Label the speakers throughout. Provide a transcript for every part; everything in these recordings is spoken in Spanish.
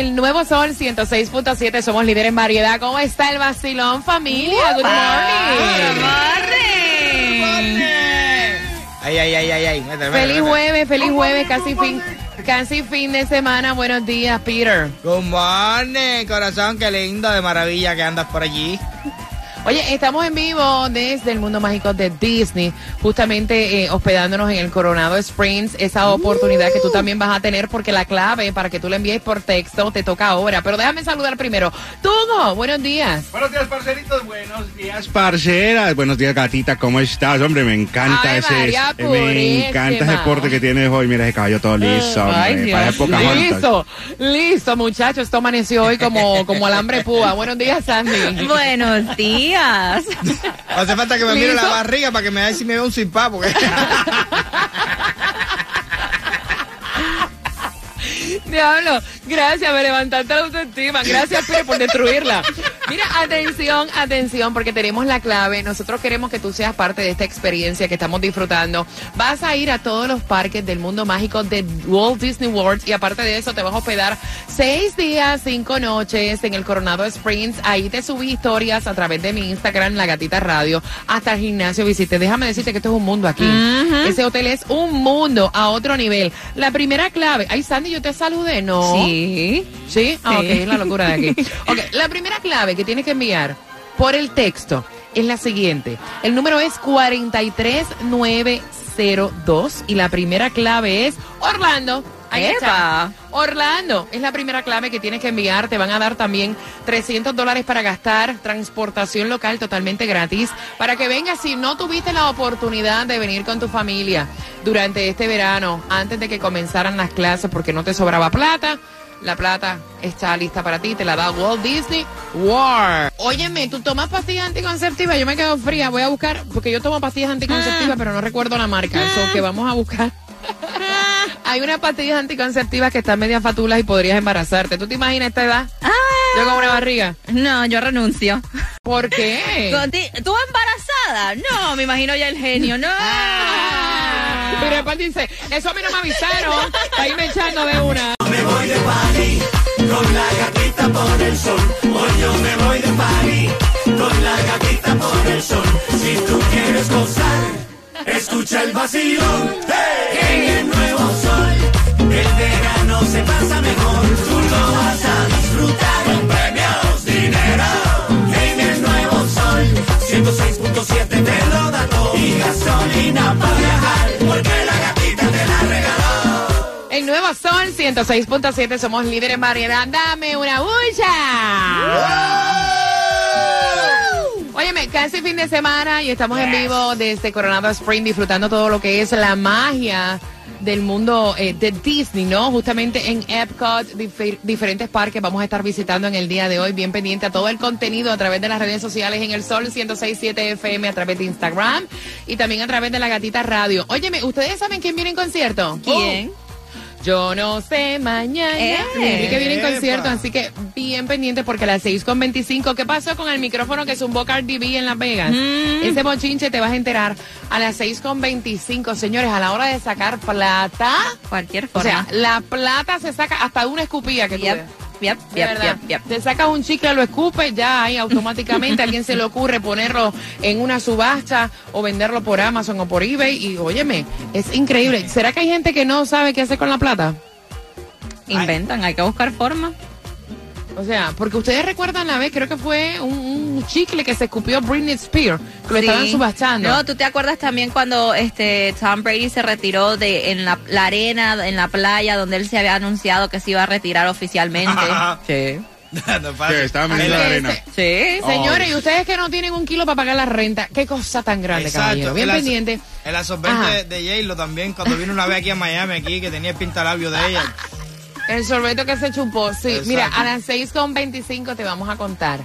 Speaker 1: El nuevo sol 106.7, somos líderes en variedad. ¿Cómo está el vacilón, familia? Good morning.
Speaker 2: Ay, ay, ay, ay, ay.
Speaker 1: Feliz jueves, feliz jueves, casi fin, casi fin de semana. Buenos días, Peter.
Speaker 2: Good morning, corazón, qué lindo, de maravilla que andas por allí.
Speaker 1: Oye, estamos en vivo desde el mundo mágico de Disney, justamente eh, hospedándonos en el Coronado Springs, esa oportunidad que tú también vas a tener porque la clave para que tú la envíes por texto te toca ahora. Pero déjame saludar primero. Tugo, buenos días.
Speaker 3: Buenos días, parceritos. Buenos días, parceras. Buenos días, gatita. ¿Cómo estás? Hombre, me encanta ese.
Speaker 1: María
Speaker 3: eh, me encanta ese porte que tienes hoy. Mira ese caballo todo liso.
Speaker 1: Ay,
Speaker 3: hombre.
Speaker 1: Dios. Listo, listo, muchachos. Esto amaneció hoy como, como alambre púa. Buenos días, Sandy.
Speaker 4: Buenos días.
Speaker 2: Hace falta que me mire la barriga para que me vea si me veo un zipá, porque...
Speaker 1: Diablo, gracias, me levantaste la autoestima. Gracias, Pire, por destruirla. Mira, atención, atención, porque tenemos la clave. Nosotros queremos que tú seas parte de esta experiencia que estamos disfrutando. Vas a ir a todos los parques del mundo mágico de Walt Disney World y aparte de eso te vas a hospedar seis días, cinco noches en el Coronado Springs. Ahí te subí historias a través de mi Instagram, La Gatita Radio, hasta el gimnasio visite. Déjame decirte que esto es un mundo aquí. Ese hotel es un mundo a otro nivel. La primera clave. Ay, Sandy, yo te saludé, ¿no?
Speaker 4: Sí.
Speaker 1: ¿Sí? Ah,
Speaker 4: Sí.
Speaker 1: ok, es la locura de aquí. Ok, la primera clave que tienes que enviar por el texto es la siguiente. El número es 43902 y la primera clave es Orlando. Ahí está. Orlando es la primera clave que tienes que enviar. Te van a dar también 300 dólares para gastar, transportación local totalmente gratis, para que vengas si no tuviste la oportunidad de venir con tu familia durante este verano, antes de que comenzaran las clases porque no te sobraba plata. La plata está lista para ti, te la da Walt Disney World. Óyeme, ¿tú tomas pastillas anticonceptivas? Yo me quedo fría, voy a buscar, porque yo tomo pastillas anticonceptivas, pero no recuerdo la marca, eso que vamos a buscar. Hay unas pastillas anticonceptivas que están media fatulas y podrías embarazarte. ¿Tú te imaginas esta edad? Yo con una barriga.
Speaker 4: No, yo renuncio.
Speaker 1: ¿Por qué?
Speaker 4: ¿Tú embarazada? No, me imagino ya el genio. No.
Speaker 1: Pero después dice, eso a mí no me avisaron. Para irme echando de una.
Speaker 5: Escucha el vacilón en el nuevo sol. El verano se pasa mejor. Tú lo vas a disfrutar con premios, dinero. En el nuevo sol, 106.7 Y gasolina para viajar, porque la gatita te la regaló.
Speaker 1: El nuevo Sol 106.7, somos líderes en variedad. Dame una bulla. Óyeme, casi fin de semana y estamos en vivo desde Coronado Spring disfrutando todo lo que es la magia del mundo eh, de Disney, ¿no? Justamente en Epcot, difer- diferentes parques vamos a estar visitando en el día de hoy, bien pendiente a todo el contenido a través de las redes sociales en el Sol 106.7 FM, a través de Instagram y también a través de la Gatita Radio. Óyeme, ¿ustedes saben quién viene en concierto?
Speaker 4: ¿Quién?
Speaker 1: Yo no sé mañana.
Speaker 4: Eh.
Speaker 1: Enrique viene en concierto, así que bien pendiente porque a las 6 con 25. ¿Qué pasó con el micrófono que zumbó Cardi B en Las Vegas?
Speaker 4: Mm.
Speaker 1: Ese bochinche te vas a enterar a las 6 con 25. Señores, a la hora de sacar plata,
Speaker 4: Cualquier
Speaker 1: o
Speaker 4: forma.
Speaker 1: sea, la plata se saca hasta de una escupilla que tú
Speaker 4: Yep,
Speaker 1: ves. Te sacas un chicle, lo escupes, ya ahí automáticamente a alguien se le ocurre ponerlo en una subasta o venderlo por Amazon o por eBay y óyeme, es increíble. ¿Será que hay gente que no sabe qué hacer con la plata?
Speaker 4: Inventan, hay que buscar forma.
Speaker 1: O sea, porque ustedes recuerdan la vez, creo que fue un, un chicle que se escupió Britney Spears, que lo
Speaker 4: Sí.
Speaker 1: estaban subastando.
Speaker 4: No, tú te acuerdas también cuando este Tom Brady se retiró de en la, la arena, en la playa, donde él se había anunciado que se iba a retirar oficialmente. sí.
Speaker 2: No.
Speaker 3: Que estaban
Speaker 1: Así
Speaker 3: viendo la arena.
Speaker 4: Sí.
Speaker 1: Señores,
Speaker 3: Oh.
Speaker 1: y ustedes que no tienen un kilo para pagar la renta, qué cosa tan grande, caballero. Bien
Speaker 2: el
Speaker 1: pendiente.
Speaker 2: El absorbente
Speaker 1: Ajá.
Speaker 2: de, de J-Lo también, cuando vino una vez aquí a Miami, aquí, que tenía el pintalabio de ella.
Speaker 1: El sorbeto que se chupó, sí.
Speaker 2: Exacto.
Speaker 1: Mira, a las 6.25 te vamos a contar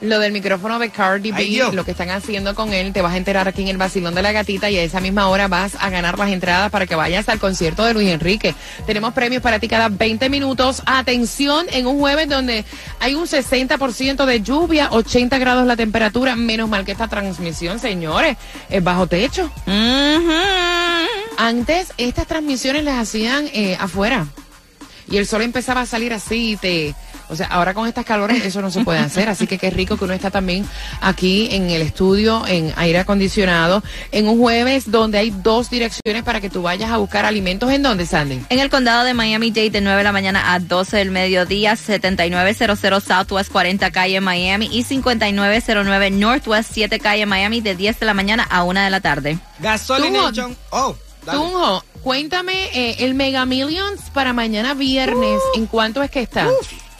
Speaker 1: lo del micrófono de Cardi
Speaker 2: Ay,
Speaker 1: B, lo que están haciendo con él. Te vas a enterar aquí en el Basilón de la Gatita y a esa misma hora vas a ganar las entradas para que vayas al concierto de Luis Enrique. Tenemos premios para ti cada 20 minutos. Atención, en un jueves donde hay un 60% de lluvia, 80 grados la temperatura. Menos mal que esta transmisión, señores, es bajo techo. Antes estas transmisiones las hacían eh, afuera y el sol empezaba a salir así y te... O sea, ahora con estas calores eso no se puede hacer, así que qué rico que uno está también aquí en el estudio, en aire acondicionado, en un jueves donde hay dos direcciones para que tú vayas a buscar alimentos. ¿En dónde, Sandy?
Speaker 4: En el condado de Miami-Dade de 9 de la mañana a 12 del mediodía, 7900 Southwest 40 calle Miami y 5909 Northwest 7 calle Miami de 10 de la mañana a 1 de la tarde.
Speaker 2: Gasolination. Oh, dale.
Speaker 1: Tunjo, cuéntame eh, el Mega Millions para mañana viernes, ¿en cuánto es que está?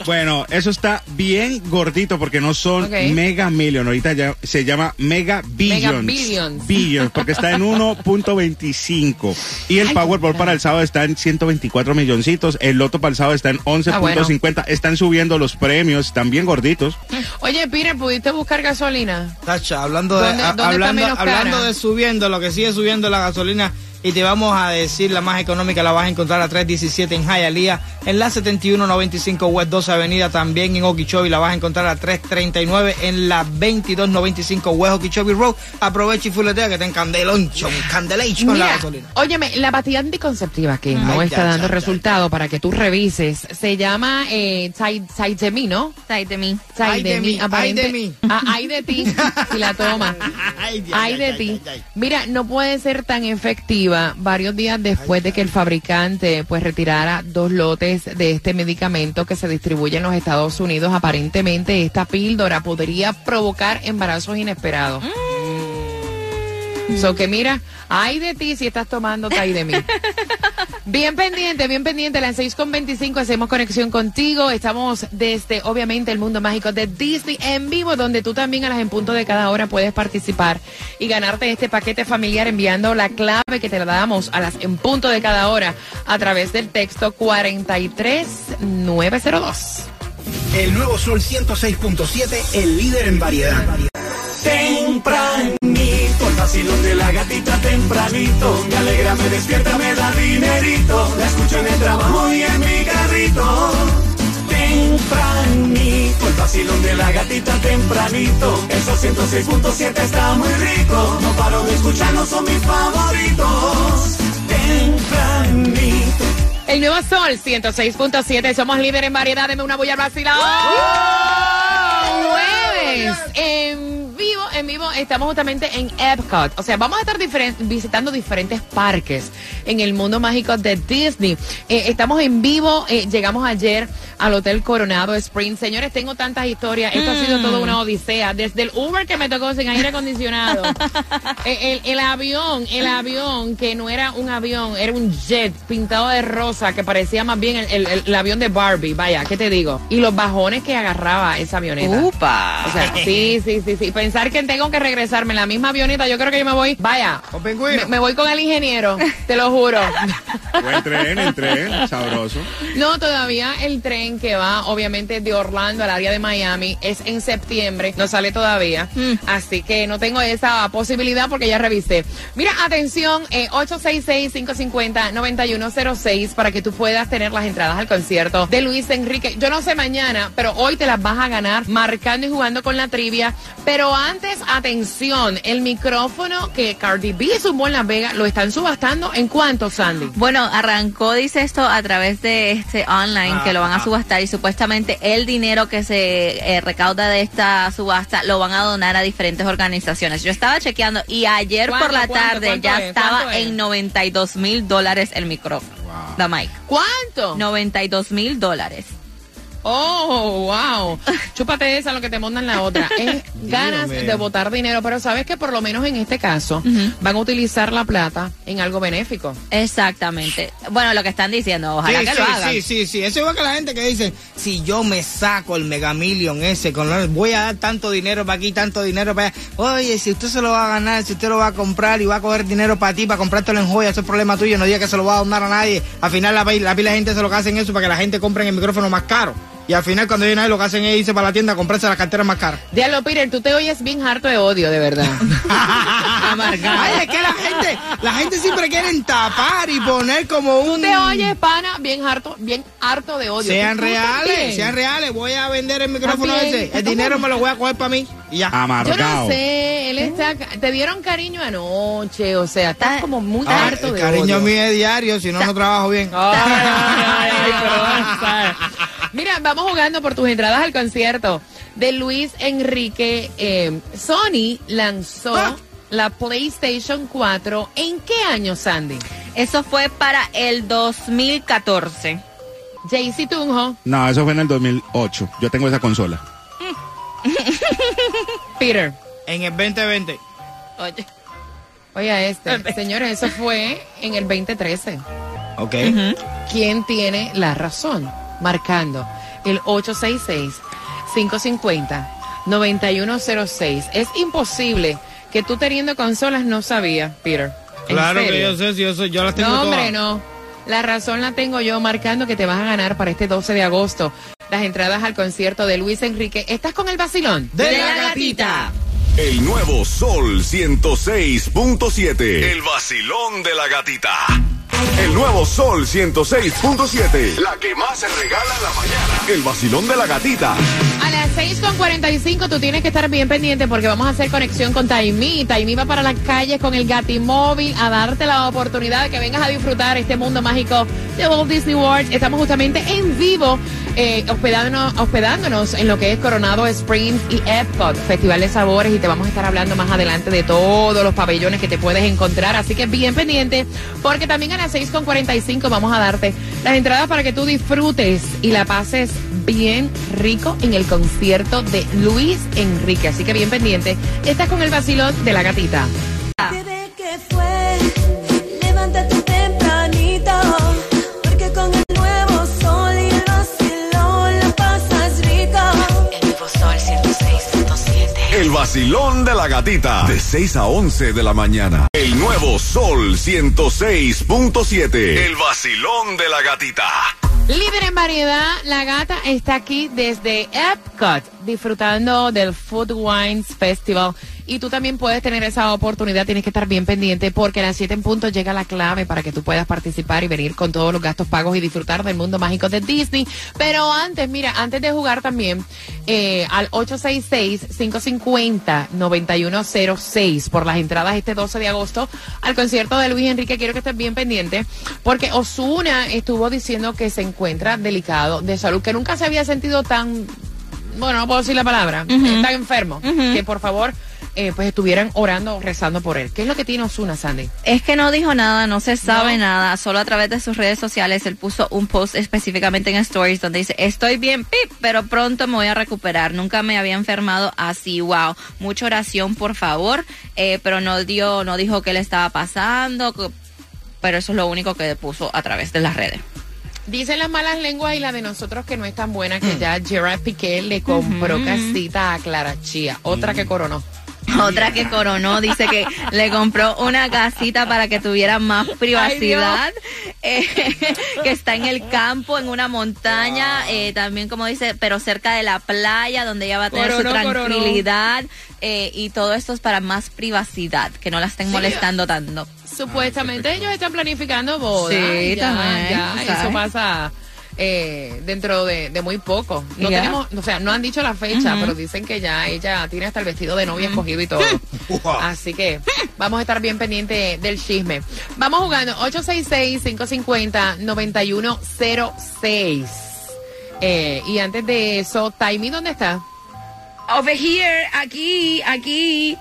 Speaker 3: Bueno, eso está bien gordito porque no son
Speaker 1: Ok.
Speaker 3: mega million. Ahorita ya se llama mega billions.
Speaker 1: billions.
Speaker 3: Billions, porque está en 1.25. Y el
Speaker 1: Ay,
Speaker 3: Powerball para el sábado está en 124 milloncitos. El Loto para el sábado está en 11.50. Están subiendo los premios, están bien gorditos.
Speaker 1: Oye, Peter, ¿pudiste buscar gasolina?
Speaker 2: Tacha, hablando de,
Speaker 1: ¿Dónde-
Speaker 2: a-
Speaker 1: dónde
Speaker 2: hablando, hablando de subiendo, lo que sigue subiendo la gasolina y te vamos a decir la más económica la vas a encontrar a 317 en Hialeah, en la 7195 West 12 Avenida, también en Okeechobee la vas a encontrar a 339 en la 2295 West Okeechobee Road. Aprovecha y fuletea que está en Candelonchon, Candelation la
Speaker 1: Mira,
Speaker 2: gasolina.
Speaker 1: óyeme, la pastilla anticonceptiva que no
Speaker 2: Ay,
Speaker 1: está
Speaker 2: ya,
Speaker 1: dando
Speaker 2: ya,
Speaker 1: resultado para que tú revises se llama eh, Tytemi, ¿no?
Speaker 4: Side de mí.
Speaker 2: Ay de mí, ay de mí.
Speaker 1: Ah, ay de ti si la tomas.
Speaker 2: Ay,
Speaker 1: de ti. Mira, no puede ser tan efectiva varios días después de que el fabricante pues retirara dos lotes de este medicamento que se distribuye en los Estados Unidos. Aparentemente esta píldora podría provocar embarazos inesperados. So que mira, ay de ti si estás tomando ay de mí. Bien pendiente, bien pendiente. A las 6.25 hacemos conexión contigo. Estamos desde, obviamente, el mundo mágico de Disney en vivo, donde tú también a las en punto de cada hora puedes participar y ganarte este paquete familiar enviando la clave que te la damos a las en punto de cada hora a través del texto 43902.
Speaker 6: El nuevo Sol 106.7, el líder en variedad.
Speaker 5: Tempranito, el vacilón de la gatita tempranito. Me alegra, me despierta, me da dinerito. La escucho en el trabajo y en mi carrito. Tempranito, el vacilón de la gatita tempranito. Esos 106.7 está muy rico. No paro de escucharlos, son mis favoritos. Tempranito.
Speaker 1: El nuevo Sol 106.7, somos líder en variedad. Deme una bulla al vacilón. Jueves, en vivo, en vivo, estamos justamente en Epcot. O sea, vamos a estar diferen- visitando diferentes parques en el mundo mágico de Disney. Eh, estamos en vivo, eh, llegamos ayer al Hotel Coronado Springs. Señores, tengo tantas historias. Esto ha sido toda una odisea. Desde el Uber que me tocó sin aire acondicionado. Eh, el, el avión, el avión que no era un avión, era un jet pintado de rosa que parecía más bien el, el- el- el avión de Barbie. Vaya, ¿qué te digo? Y los bajones que agarraba esa avioneta.
Speaker 4: ¡Upa!
Speaker 1: O sea, sí, sí, sí, sí. Pensar que tengo que regresarme en la misma avioneta, yo creo que yo me voy, vaya,
Speaker 2: Con pingüino.
Speaker 1: me, me voy con el ingeniero, te lo juro.
Speaker 3: O en tren, en tren, sabroso.
Speaker 1: No, todavía el tren que va, obviamente, de Orlando al área de Miami es en septiembre, no sale todavía, así que no tengo esa posibilidad porque ya revisé. Mira, atención, eh, 866-550-9106 para que tú puedas tener las entradas al concierto de Luis Enrique. Yo no sé mañana, pero hoy te las vas a ganar marcando y jugando con la trivia. Pero antes, atención, el micrófono que Cardi B sumó en Las Vegas lo están subastando en cuánto, Sandy.
Speaker 4: Bueno, arrancó, dice esto, a través de este online que lo van a subastar y supuestamente el dinero que se eh, recauda de esta subasta lo van a donar a diferentes organizaciones. Yo estaba chequeando y ayer por
Speaker 1: ¿Cuánto,
Speaker 4: la
Speaker 1: cuánto,
Speaker 4: tarde
Speaker 1: cuánto
Speaker 4: ya
Speaker 1: es?
Speaker 4: estaba en 92 mil dólares el micrófono. Da Mike.
Speaker 1: ¿Cuánto?
Speaker 4: 92 mil dólares.
Speaker 1: Oh, wow. Chúpate esa lo que te montan la otra. Es ganas de botar dinero, pero sabes que por lo menos en este caso van a utilizar la plata en algo benéfico.
Speaker 4: Exactamente. Bueno, lo que están diciendo, ojalá
Speaker 2: sí,
Speaker 4: que
Speaker 2: sí,
Speaker 4: lo hagan.
Speaker 2: sí, sí, sí. Eso igual que la gente que dice, si yo me saco el Mega Million ese, con lo- voy a dar tanto dinero para aquí, tanto dinero para allá. Oye, si usted se lo va a ganar, si usted lo va a comprar y va a coger dinero para ti, para comprártelo en joya, eso es problema tuyo. No diga que se lo va a donar a nadie. Al final la, la pila de gente se lo que hacen eso para que la gente compre el micrófono más caro. Y al final cuando viene ahí lo que hacen es irse para la tienda a comprarse las carteras más caras.
Speaker 1: Diablo, Peter, tú te oyes bien harto de odio, de verdad. Amargado.
Speaker 2: Ay, es que la gente, la gente siempre quieren tapar y poner como un...
Speaker 1: Te oyes, pana, bien harto, bien harto de odio.
Speaker 2: Sean
Speaker 1: Tú- tú
Speaker 2: reales,
Speaker 1: también.
Speaker 2: sean reales. Voy a vender el micrófono
Speaker 1: También,
Speaker 2: ese. El
Speaker 1: tú
Speaker 2: dinero me lo voy a coger para mí. Y ya.
Speaker 1: Yo
Speaker 3: Amargado.
Speaker 1: no sé, él está, te dieron cariño anoche, o sea, estás como muy
Speaker 2: Ah,
Speaker 1: harto
Speaker 2: el
Speaker 1: de
Speaker 2: cariño
Speaker 1: odio.
Speaker 2: mío es diario, si no, no trabajo bien.
Speaker 1: Ay, ay, ay, pero basta. Mira, vamos jugando por tus entradas al concierto de Luis Enrique. Eh, Sony lanzó
Speaker 2: Ah.
Speaker 1: la PlayStation 4. ¿En qué año, Sandy?
Speaker 4: Eso fue para el 2014.
Speaker 1: Jaycee Tunjo,
Speaker 3: No, eso fue en el 2008. Yo tengo esa consola.
Speaker 1: Peter.
Speaker 2: En el 2020.
Speaker 4: Oye.
Speaker 1: Oye, este, señores, eso fue en el 2013.
Speaker 2: Ok.
Speaker 1: ¿Quién tiene la razón? Marcando el 866-550-9106. Es imposible que tú teniendo consolas no sabías, Peter. ¿En
Speaker 2: Claro que yo sé, si yo, soy, yo las tengo
Speaker 1: No,
Speaker 2: todas.
Speaker 1: hombre, no. La razón la tengo yo marcando que te vas a ganar para este 12 de agosto las entradas al concierto de Luis Enrique. ¿Estás con el vacilón?
Speaker 2: De la gatita.
Speaker 7: El nuevo Sol 106.7. El vacilón de la gatita. El nuevo Sol 106.7. La que más se regala en la mañana. El vacilón de la gatita.
Speaker 1: A las 6.45 tú tienes que estar bien pendiente porque vamos a hacer conexión con Taimí. Taimí va para las calles con el Gatimóvil a darte la oportunidad de que vengas a disfrutar este mundo mágico de Walt Disney World. Estamos justamente en vivo eh, hospedándonos, hospedándonos en lo que es Coronado Springs y Epcot, Festival de Sabores, y te vamos a estar hablando más adelante de todos los pabellones que te puedes encontrar. Así que bien pendiente porque también a las 6.45 vamos a darte las entradas para que tú disfrutes y la pases bien rico en el concierto de Luis Enrique. Así que bien pendiente. Estás con el vacilón de la gatita.
Speaker 8: Bebé, ¿qué fue? Levántate tempranito, porque con el nuevo sol y el vacilón la pasas rico.
Speaker 9: El nuevo sol 106.7.
Speaker 7: El vacilón de la gatita. De 6 a 11 de la mañana. El nuevo Sol 106.7. El vacilón de la gatita.
Speaker 1: Líder en variedad, la gata está aquí desde Disfrutando del Food Wines Festival. Y tú también puedes tener esa oportunidad, tienes que estar bien pendiente porque a las 7 en punto llega la clave para que tú puedas participar y venir con todos los gastos pagos y disfrutar del mundo mágico de Disney. Pero antes, mira, antes de jugar también eh, al 866-550-9106 por las entradas este 12 de agosto al concierto de Luis Enrique, quiero que estés bien pendiente porque Osuna estuvo diciendo que se encuentra delicado de salud, que nunca se había sentido tan, bueno, no puedo decir la palabra, tan enfermo, que por favor eh, pues estuvieran orando o rezando por él. ¿Qué es lo que tiene Osuna, Sandy?
Speaker 4: Es que no dijo nada, no se sabe
Speaker 1: No.
Speaker 4: nada, solo a través de sus redes sociales él puso un post específicamente en Stories donde dice, estoy bien, pip, pero pronto me voy a recuperar, nunca me había enfermado así, wow, mucha oración por favor, eh, pero no dio, no dijo qué le estaba pasando, pero eso es lo único que puso a través de las redes.
Speaker 1: Dicen las malas lenguas y la de nosotros que no es tan buena que ya Gerard Piqué le compró casita a Clara Chía, otra que coronó.
Speaker 4: Otra que coronó dice que le compró una casita para que tuviera más privacidad, eh, que está en el campo, en una montaña, eh, también como dice, pero cerca de la playa, donde ella va a tener
Speaker 1: Coronó,
Speaker 4: su tranquilidad eh, y todo esto es para más privacidad, que no la estén
Speaker 1: Sí.
Speaker 4: molestando tanto.
Speaker 1: Supuestamente ellos están planificando bodas.
Speaker 4: Sí,
Speaker 1: ya,
Speaker 4: también,
Speaker 1: ya, eso pasa eh, dentro de, de muy poco. No
Speaker 4: Ya.
Speaker 1: tenemos, o sea, no han dicho la fecha, pero dicen que ya ella tiene hasta el vestido de novia escogido y todo. Así que vamos a estar bien pendientes del chisme. Vamos jugando 866-550-9106. Eh, y antes de eso, Taimi, ¿dónde está?
Speaker 10: Over here, aquí, aquí.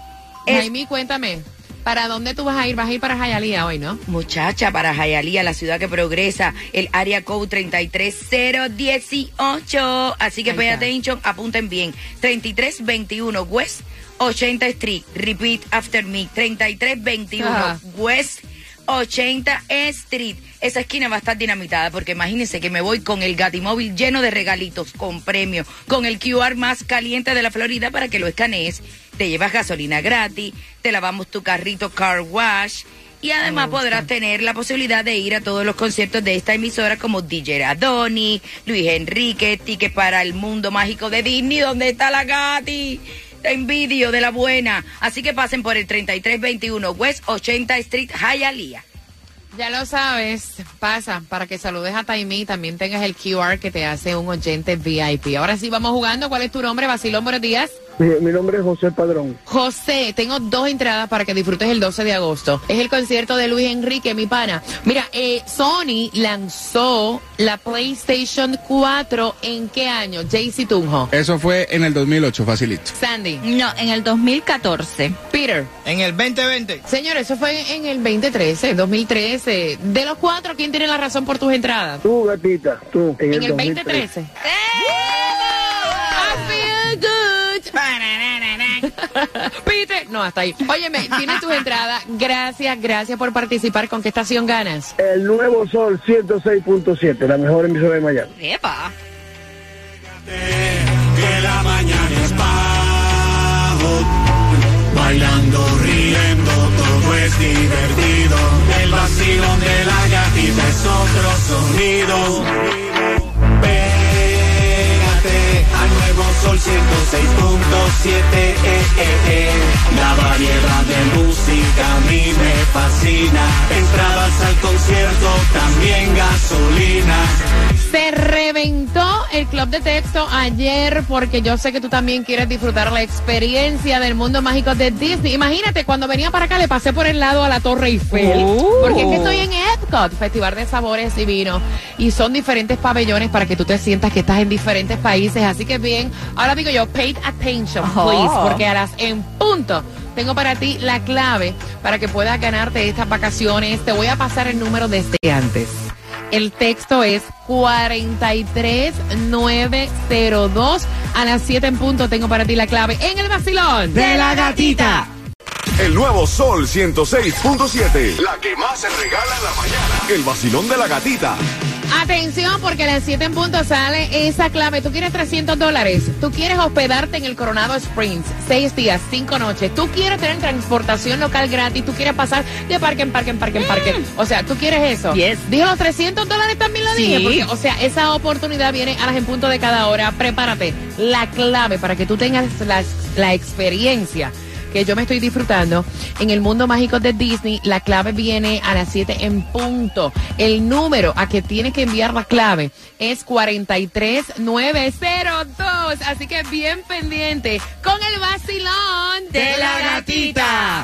Speaker 10: Es-
Speaker 1: Taimi, cuéntame. ¿Para dónde tú vas a ir? Vas a ir para Jayalía hoy, ¿no?
Speaker 10: Muchacha, para Jayalía, la ciudad que progresa, el área code 33018. Así que pay attention, apunten bien. 3321 West 80 Street. Repeat after me. 3321
Speaker 1: Ajá.
Speaker 10: West 80 Street. Esa esquina va a estar dinamitada porque imagínense que me voy con el Gatimóvil lleno de regalitos, con premio, con el QR más caliente de la Florida para que lo escanees. Te llevas gasolina gratis, te lavamos tu carrito car wash y además podrás tener la posibilidad de ir a todos los conciertos de esta emisora como DJ Adoni, Luis Enrique, tickets para el mundo mágico de Disney, ¿dónde está la Gati? Te envidio de la buena. Así que pasen por el 3321 West 80 Street, Hialeah.
Speaker 1: Ya lo sabes, pasa para que saludes a Taimi también tengas el QR que te hace un oyente VIP. Ahora sí, vamos jugando. ¿Cuál es tu nombre? Basilón, buenos días.
Speaker 11: Mi, nombre es José Padrón.
Speaker 1: José, tengo dos entradas para que disfrutes el 12 de agosto. Es el concierto de Luis Enrique, mi pana. Mira, eh, Sony lanzó la PlayStation 4 en qué año? Jaycee Tunjo.
Speaker 3: Eso fue en el 2008, facilito.
Speaker 1: Sandy.
Speaker 4: No, en el 2014.
Speaker 1: Peter.
Speaker 2: En el 2020.
Speaker 1: Señor, eso fue en el 2013, 2013. De los cuatro, ¿quién tiene la razón por tus entradas?
Speaker 11: Tú, gatita, tú. En,
Speaker 1: En el
Speaker 11: 2013.
Speaker 1: 2013. I feel good. Peter, no, hasta ahí. Óyeme, tienes tus entradas. Gracias, gracias por participar. ¿Con qué estación ganas?
Speaker 11: El nuevo Sol 106.7, la mejor emisora de Miami.
Speaker 4: Epa.
Speaker 5: que la mañana es bajo, bailando, riendo, todo es divertido. El vacilón de la gatita es otro sonido. Eh, eh, eh. La variedad de música a mí me fascina. Entradas al concierto, también gasolina.
Speaker 1: Se reventó el club de texto ayer porque yo sé que tú también quieres disfrutar la experiencia del mundo mágico de Disney. Imagínate, cuando venía para acá le pasé por el lado a la Torre Eiffel. Porque es que estoy en Epcot, Festival de Sabores y Vino. Y son diferentes pabellones para que tú te sientas que estás en diferentes países. Así que bien, ahora digo yo, pay attention, please,
Speaker 4: Oh.
Speaker 1: porque a las en punto tengo para ti la clave para que puedas ganarte estas vacaciones. Te voy a pasar el número desde antes. El texto es 43902. A las 7 en punto tengo para ti la clave en el vacilón
Speaker 7: De la gatita. El nuevo Sol 106.7. La que más se regala en la mañana. El vacilón de la gatita.
Speaker 1: Atención, porque a las 7 en punto sale esa clave. Tú quieres 300 dólares. Tú quieres hospedarte en el Coronado Springs. Seis días, cinco noches. Tú quieres tener transportación local gratis. Tú quieres pasar de parque en parque en parque en parque. O sea, tú quieres eso.
Speaker 4: Yes.
Speaker 1: Dije los 300 dólares también lo dije.
Speaker 4: Sí.
Speaker 1: Porque, o sea, esa oportunidad viene a las en punto de cada hora. Prepárate. La clave para que tú tengas la, la experiencia que yo me estoy disfrutando en el mundo mágico de Disney. La clave viene a las 7 en punto. El número a que tienes que enviar la clave es 43902. Así que bien pendiente con el vacilón
Speaker 5: De la gatita.